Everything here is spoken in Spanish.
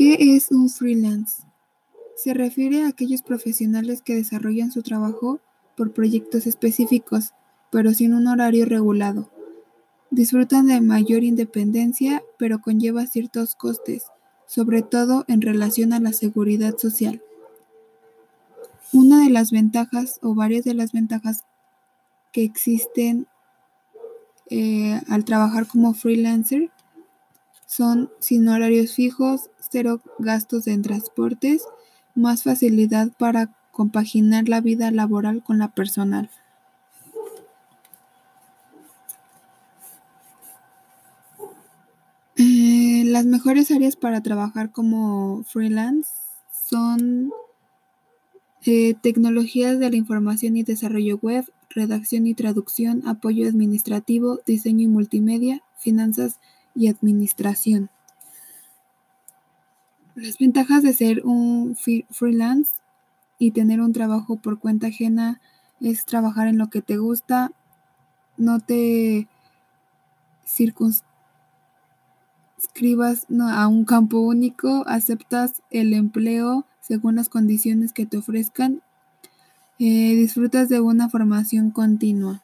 ¿Qué es un freelance? Se refiere a aquellos profesionales que desarrollan su trabajo por proyectos específicos, pero sin un horario regulado. Disfrutan de mayor independencia, pero conlleva ciertos costes, sobre todo en relación a la seguridad social. Una de las ventajas o varias de las ventajas que existen eh, al trabajar como freelancer son sin horarios fijos, cero gastos en transportes, más facilidad para compaginar la vida laboral con la personal. Eh, las mejores áreas para trabajar como freelance son eh, tecnologías de la información y desarrollo web, redacción y traducción, apoyo administrativo, diseño y multimedia, finanzas y administración. Las ventajas de ser un freelance y tener un trabajo por cuenta ajena es trabajar en lo que te gusta, no te circunscribas a un campo único, aceptas el empleo según las condiciones que te ofrezcan, eh, disfrutas de una formación continua.